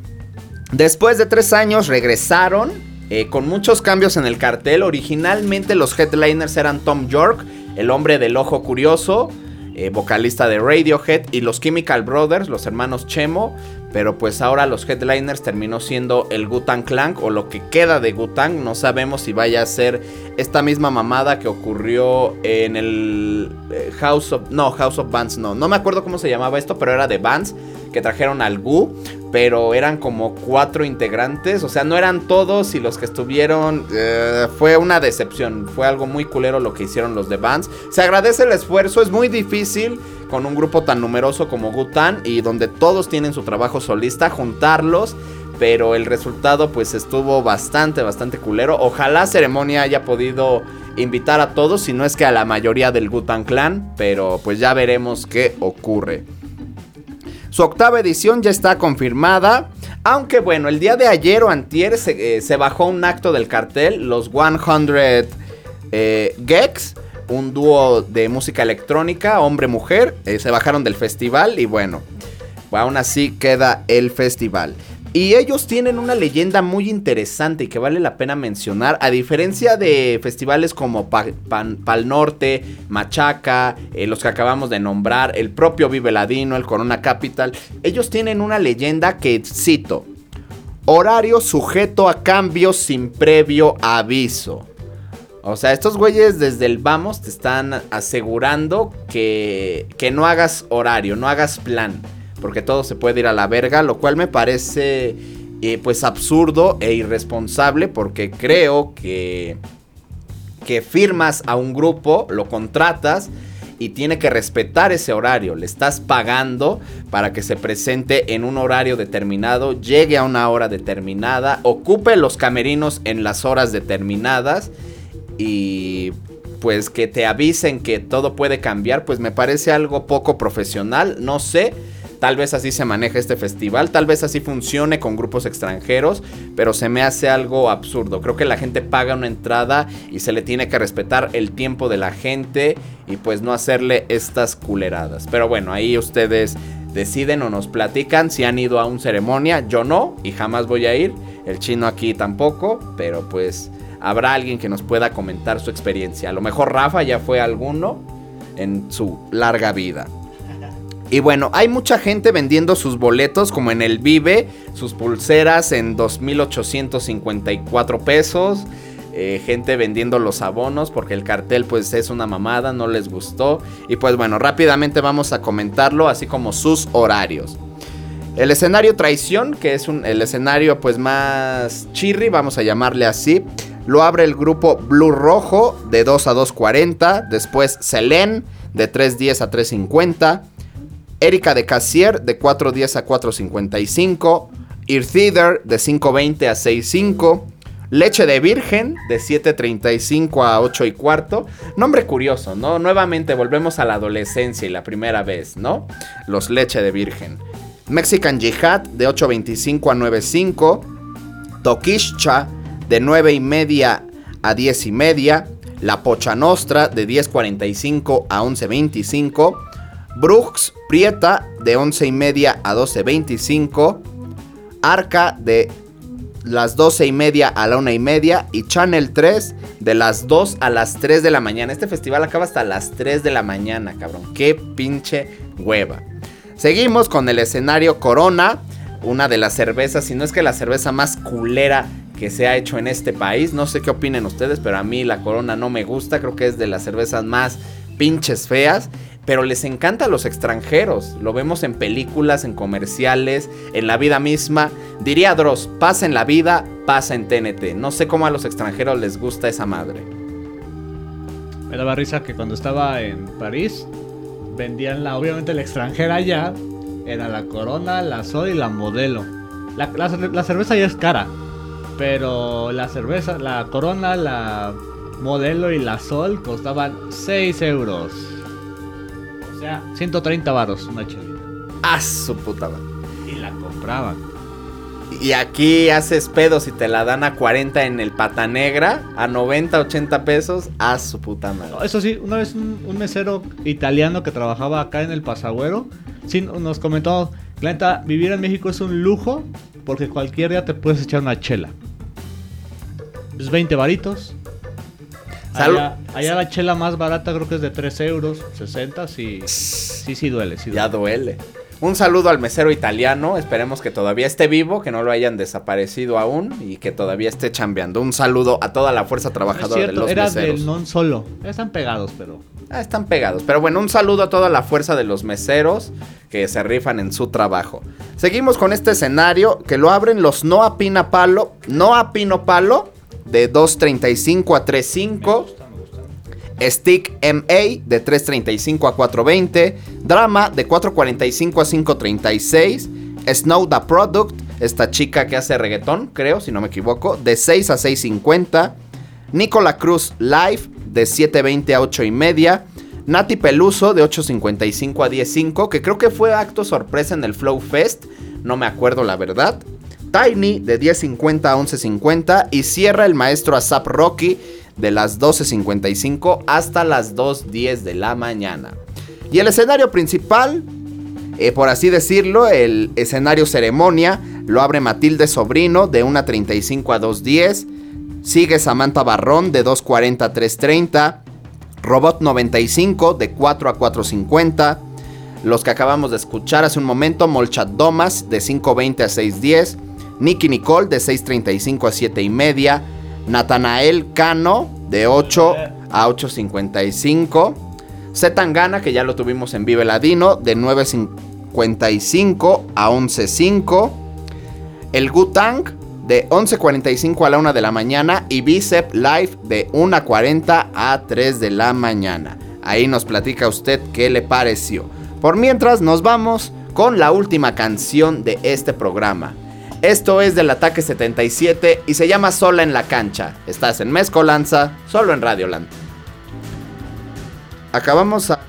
después de tres años regresaron eh, con muchos cambios en el cartel. Originalmente los headliners eran Tom York, el hombre del ojo curioso. Eh, vocalista de Radiohead, y los Chemical Brothers, los hermanos Chemo, pero pues ahora los headliners terminó siendo el Gutan Clan o lo que queda de Gutan. No sabemos si vaya a ser esta misma mamada que ocurrió en el eh, House of... No, House of Bands no. No me acuerdo cómo se llamaba esto, pero era de Bands que trajeron al Gu. Pero eran como cuatro integrantes. O sea, no eran todos y los que estuvieron... Eh, fue una decepción. Fue algo muy culero lo que hicieron los de Bands. Se agradece el esfuerzo. Es muy difícil con un grupo tan numeroso como Gutan y donde todos tienen su trabajo solista, juntarlos. Pero el resultado pues estuvo bastante, bastante culero. Ojalá Ceremonia haya podido invitar a todos, si no es que a la mayoría del Gutan Clan. Pero pues ya veremos qué ocurre. Su octava edición ya está confirmada. Aunque bueno, el día de ayer o antier se, eh, bajó un acto del cartel, los 100 eh, Gex un dúo de música electrónica, hombre-mujer, eh, se bajaron del festival y bueno, aún así queda el festival. Y ellos tienen una leyenda muy interesante y que vale la pena mencionar. A diferencia de festivales como Pal Norte, Machaca, eh, los que acabamos de nombrar, el propio Vive Ladino, el Corona Capital, ellos tienen una leyenda que cito. Horario sujeto a cambios sin previo aviso. O sea, estos güeyes desde el vamos te están asegurando que, que no hagas horario, no hagas plan. Porque todo se puede ir a la verga, lo cual me parece eh, pues absurdo e irresponsable porque creo que, que firmas a un grupo, lo contratas y tiene que respetar ese horario. Le estás pagando para que se presente en un horario determinado, llegue a una hora determinada, ocupe los camerinos en las horas determinadas y pues que te avisen que todo puede cambiar, pues me parece algo poco profesional, no sé. Tal vez así se maneja este festival, tal vez así funcione con grupos extranjeros, pero se me hace algo absurdo. Creo que la gente paga una entrada y se le tiene que respetar el tiempo de la gente y pues no hacerle estas culeradas. Pero bueno, ahí ustedes deciden o nos platican si han ido a un ceremonia. Yo no y jamás voy a ir. El chino aquí tampoco, pero pues habrá alguien que nos pueda comentar su experiencia. A lo mejor Rafa ya fue alguno en su larga vida. Y bueno, hay mucha gente vendiendo sus boletos como en el Vive, sus pulseras en 2.854 pesos. Eh, gente vendiendo los abonos porque el cartel pues es una mamada, no les gustó. Y pues bueno, rápidamente vamos a comentarlo, así como sus horarios. El escenario traición, que es un, el escenario pues más chirri, vamos a llamarle así. Lo abre el grupo Blue Rojo de 2 a 2.40. Después Selene de 3.10 a 3.50. Erika de Cassier de 4.10 a 4.55. Theater de 5.20 a 6.5. Leche de Virgen de 7.35 a 8 y cuarto. Nombre curioso, ¿no? Nuevamente volvemos a la adolescencia y la primera vez, ¿no? Los Leche de Virgen. Mexican Jihad de 8.25 a 9.5. Tokishcha de 9 y media a 10 y media. La Pocha Nostra de 10.45 a 11.25. Brooks Prieta de 11 y media a 12.25. Arca de las 12 y media a la 1 y media. Y Channel 3 de las 2 a las 3 de la mañana. Este festival acaba hasta las 3 de la mañana, cabrón. Qué pinche hueva. Seguimos con el escenario Corona. Una de las cervezas, si no es que la cerveza más culera que se ha hecho en este país. No sé qué opinen ustedes, pero a mí la Corona no me gusta. Creo que es de las cervezas más pinches feas. Pero les encanta a los extranjeros. Lo vemos en películas, en comerciales, en la vida misma. Diría Dross, pasa en la vida, pasa en TNT. No sé cómo a los extranjeros les gusta esa madre. Me daba risa que cuando estaba en París vendían la, obviamente la extranjera ya. Era la Corona, la Sol y la Modelo. La, la- cerveza ya es cara. Pero la cerveza, la Corona, la Modelo y la Sol costaban 6 euros. Sea, 130 varos una chelita. ¡Ah, su puta madre! Y la compraban. Y aquí haces pedos y te la dan a 40 en el pata negra, a 90, 80 pesos, a su puta madre. Eso sí, una vez un, un mesero italiano que trabajaba acá en el Pasagüero, sí nos comentó, la neta, vivir en México es un lujo porque cualquier día te puedes echar una chela. Es 20 varitos. Salud. Allá, allá la chela más barata creo que es de 3 euros, 60, sí, sí, sí duele, sí Ya duele. duele. Un saludo al mesero italiano, esperemos que todavía esté vivo, que no lo hayan desaparecido aún y que todavía esté chambeando. Un saludo a toda la fuerza No trabajadora de cierto, los era meseros. del non solo. Están pegados, pero... Ah, están pegados. Pero bueno, un saludo a toda la fuerza de los meseros que se rifan en su trabajo. Seguimos con este escenario que lo abren los No a Pina Palo, No a Pino Palo de 2.35 a 3.5. Stick MA de 3.35 a 4.20. Drama de 4.45 a 5.36. Snow the Product, esta chica que hace reggaetón, creo, si no me equivoco, de 6 a 6.50. Nicola Cruz Live de 7.20 a 8 y media. Nati Peluso de 8.55 a 10.5, que creo que fue acto sorpresa en el Flow Fest, no me acuerdo la verdad. Tiny de 10.50 a 11.50 y cierra el maestro Asap Rocky de las 12.55 hasta las 2.10 de la mañana. Y el escenario principal, eh, por así decirlo, el escenario ceremonia, lo abre Matilde Sobrino de 1.35 a 2.10. Sigue Samantha Barrón de 2.40 a 3.30. Robot 95 de 4 a 4.50. Los que acabamos de escuchar hace un momento, Molchat Domas de 5.20 a 6.10. Nicky Nicole de 6.35 a 7 y media. Natanael Cano de 8 a 8.55. Zetangana, que ya lo tuvimos en Vive Ladino, de 9.55 a 11.5. El Gutang de 11.45 a la 1 de la mañana. Y Bicep Live de 1.40 a 3 de la mañana. Ahí nos platica usted qué le pareció. Por mientras nos vamos con la última canción de este programa. Esto es del Ataque 77 y se llama Sola en la cancha. Estás en Mezcolanza, solo en Radioland. Acabamos a...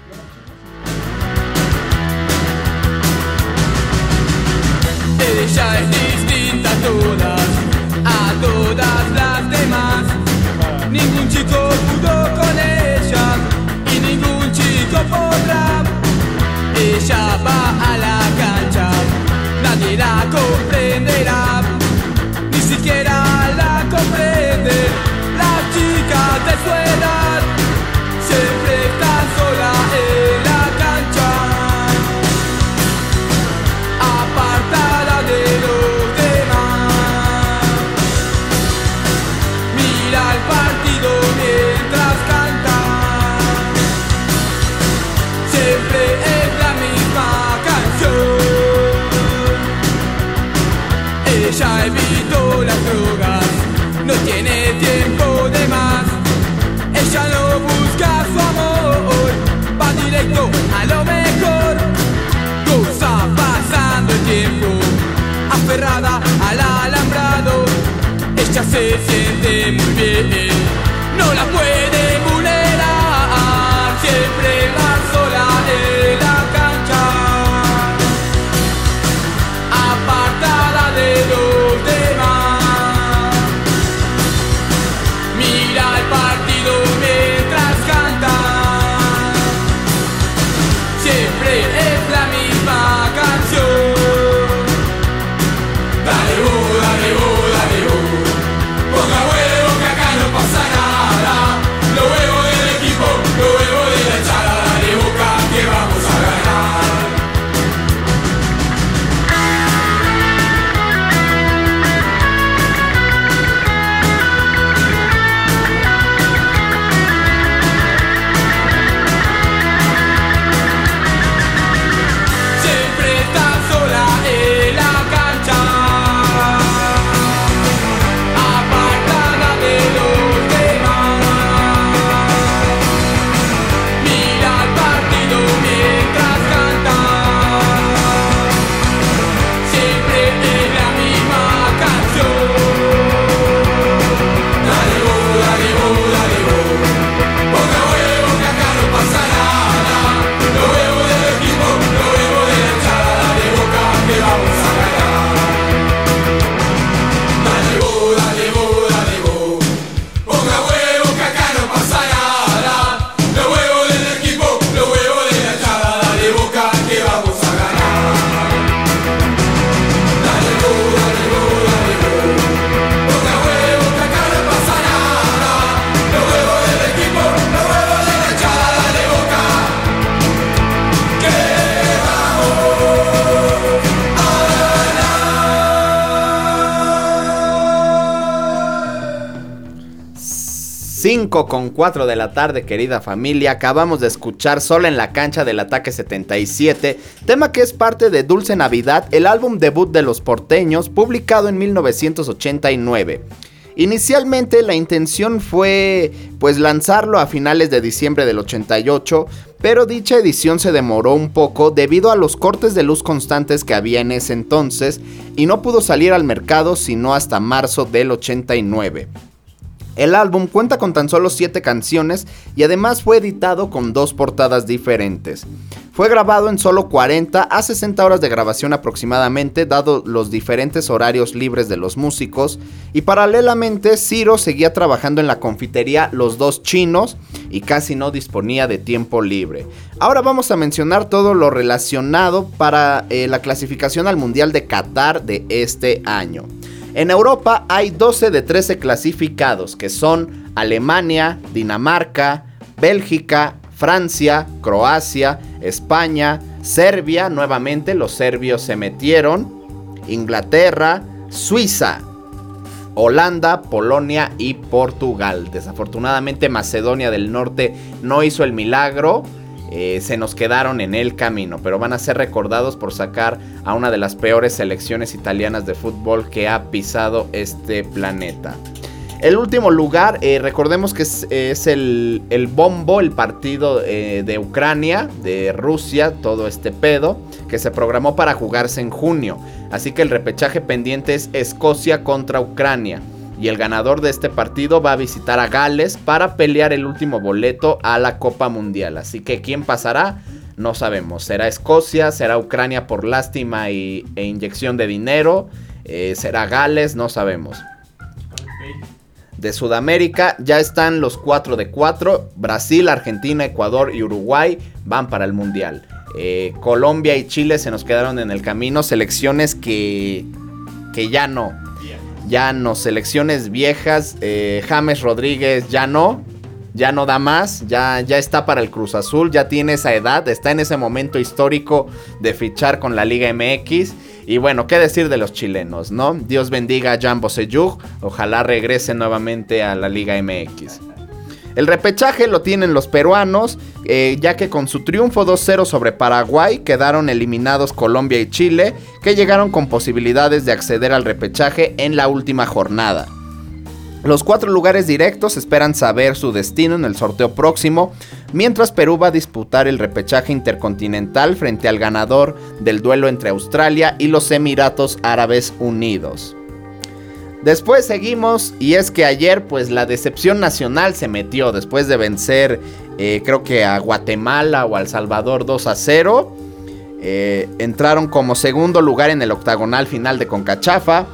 5 con 4 de la tarde, querida familia. Acabamos de escuchar Sola en la cancha del Ataque 77, tema que es parte de Dulce Navidad, el álbum debut de los porteños, publicado en 1989. Inicialmente la intención fue pues lanzarlo a finales de diciembre del 88, pero dicha edición se demoró un poco debido a los cortes de luz constantes que había en ese entonces y no pudo salir al mercado sino hasta marzo del 89. El álbum cuenta con tan solo 7 canciones y además fue editado con dos portadas diferentes. Fue grabado en solo 40 a 60 horas de grabación aproximadamente, dado los diferentes horarios libres de los músicos, y paralelamente Ciro seguía trabajando en la confitería Los Dos Chinos y casi no disponía de tiempo libre. Ahora vamos a mencionar todo lo relacionado para eh, la clasificación al Mundial de Qatar de este año. En Europa hay 12 de 13 clasificados, que son Alemania, Dinamarca, Bélgica, Francia, Croacia, España, Serbia, nuevamente los serbios se metieron, Inglaterra, Suiza, Holanda, Polonia y Portugal. Desafortunadamente Macedonia del Norte no hizo el milagro. Eh, se nos quedaron en el camino, pero van a ser recordados por sacar a una de las peores selecciones italianas de fútbol que ha pisado este planeta. El último lugar, eh, recordemos que es, el bombo, el partido eh, de Ucrania, de Rusia, todo este pedo, que se programó para jugarse en junio. Así que el repechaje pendiente es Escocia contra Ucrania. Y el ganador de este partido va a visitar a Gales para pelear el último boleto a la Copa Mundial. Así que quién pasará, no sabemos. ¿Será Escocia? ¿Será Ucrania por lástima y, e inyección de dinero? Eh, ¿Será Gales? No sabemos. De Sudamérica ya están los 4 de 4. Brasil, Argentina, Ecuador y Uruguay van para el Mundial. Eh, Colombia y Chile se nos quedaron en el camino. Selecciones que, que ya no. Ya no. Selecciones viejas. eh, James Rodríguez ya no. Ya no da más. Ya, ya está para el Cruz Azul. Ya tiene esa edad. Está en ese momento histórico de fichar con la Liga MX. Y bueno, qué decir de los chilenos, ¿no? Dios bendiga a Jambo Seyug. Ojalá regrese nuevamente a la Liga MX. El repechaje lo tienen los peruanos, eh, ya que con su triunfo 2-0 sobre Paraguay quedaron eliminados Colombia y Chile, que llegaron con posibilidades de acceder al repechaje en la última jornada. Los cuatro lugares directos esperan saber su destino en el sorteo próximo, mientras Perú va a disputar el repechaje intercontinental frente al ganador del duelo entre Australia y los Emiratos Árabes Unidos. Después seguimos y es que ayer pues la decepción nacional se metió después de vencer eh, creo que a Guatemala o a El Salvador 2 a 0. Eh, entraron como segundo lugar en el octagonal final de Concachafa.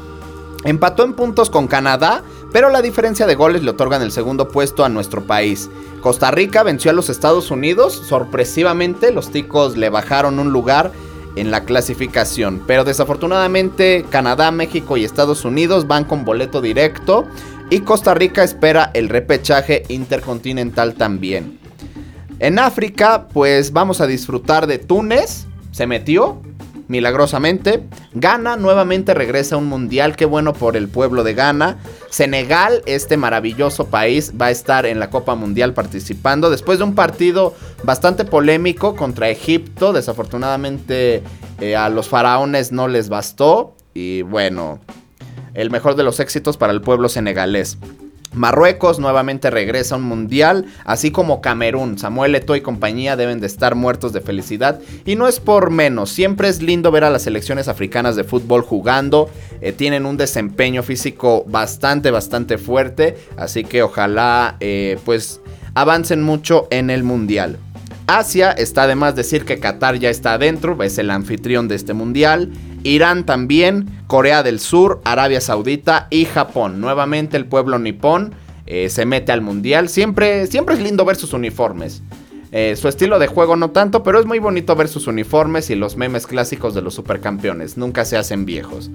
Empató en puntos con Canadá, pero la diferencia de goles le otorgan el segundo puesto a nuestro país. Costa Rica venció a los Estados Unidos, sorpresivamente los ticos le bajaron un lugar en la clasificación, pero desafortunadamente Canadá, México y Estados Unidos van con boleto directo y Costa Rica espera el repechaje intercontinental también. En África, pues vamos a disfrutar de Túnez, se metió, milagrosamente. Ghana nuevamente regresa a un mundial, qué bueno por el pueblo de Ghana. Senegal, este maravilloso país, va a estar en la Copa Mundial participando después de un partido bastante polémico contra Egipto. Desafortunadamente eh, a los faraones no les bastó y bueno, el mejor de los éxitos para el pueblo senegalés. Marruecos nuevamente regresa a un mundial, así como Camerún. Samuel Eto'o y compañía deben de estar muertos de felicidad. Y no es por menos, siempre es lindo ver a las selecciones africanas de fútbol jugando. Eh, tienen un desempeño físico bastante, bastante fuerte. Así que ojalá eh, pues avancen mucho en el mundial. Asia, está de más decir que Qatar ya está adentro, es el anfitrión de este mundial. Irán también, Corea del Sur, Arabia Saudita y Japón. Nuevamente el pueblo nipón eh, se mete al mundial. Siempre, siempre es lindo ver sus uniformes. Eh, su estilo de juego no tanto, pero es muy bonito ver sus uniformes y los memes clásicos de los supercampeones. Nunca se hacen viejos.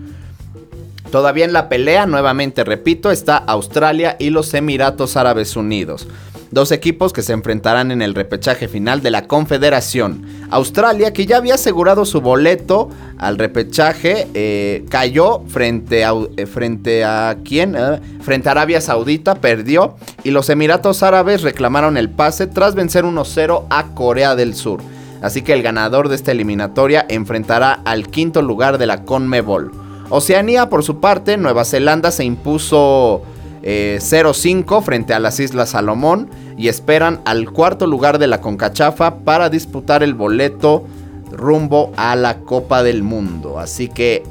Todavía en la pelea, nuevamente repito, está Australia y los Emiratos Árabes Unidos. Dos equipos que se enfrentarán en el repechaje final de la Confederación. Australia, que ya había asegurado su boleto al repechaje, eh, cayó frente a, eh, frente a quién? Eh, frente a Arabia Saudita, perdió. Y los Emiratos Árabes reclamaron el pase tras vencer 1-0 a Corea del Sur. Así que el ganador de esta eliminatoria enfrentará al quinto lugar de la CONMEBOL. Oceanía, por su parte, Nueva Zelanda se impuso eh, 0-5 frente a las Islas Salomón y esperan al cuarto lugar de la Concachafa para disputar el boleto rumbo a la Copa del Mundo. Así que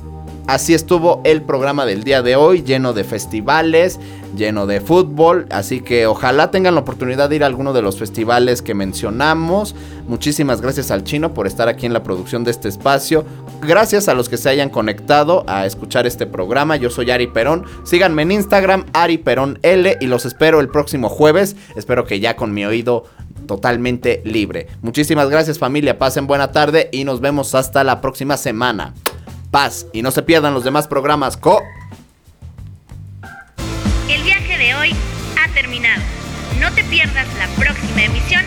así estuvo el programa del día de hoy, lleno de festivales, lleno de fútbol. Así que ojalá tengan la oportunidad de ir a alguno de los festivales que mencionamos. Muchísimas gracias al chino por estar aquí en la producción de este espacio. Gracias a los que se hayan conectado a escuchar este programa. Yo soy Ari Perón. Síganme en Instagram, Ari Perón L. Y los espero el próximo jueves. Espero que ya con mi oído totalmente libre. Muchísimas gracias familia. Pasen buena tarde y nos vemos hasta la próxima semana. Paz y no se pierdan los demás programas. Co El viaje de hoy ha terminado. No te pierdas la próxima emisión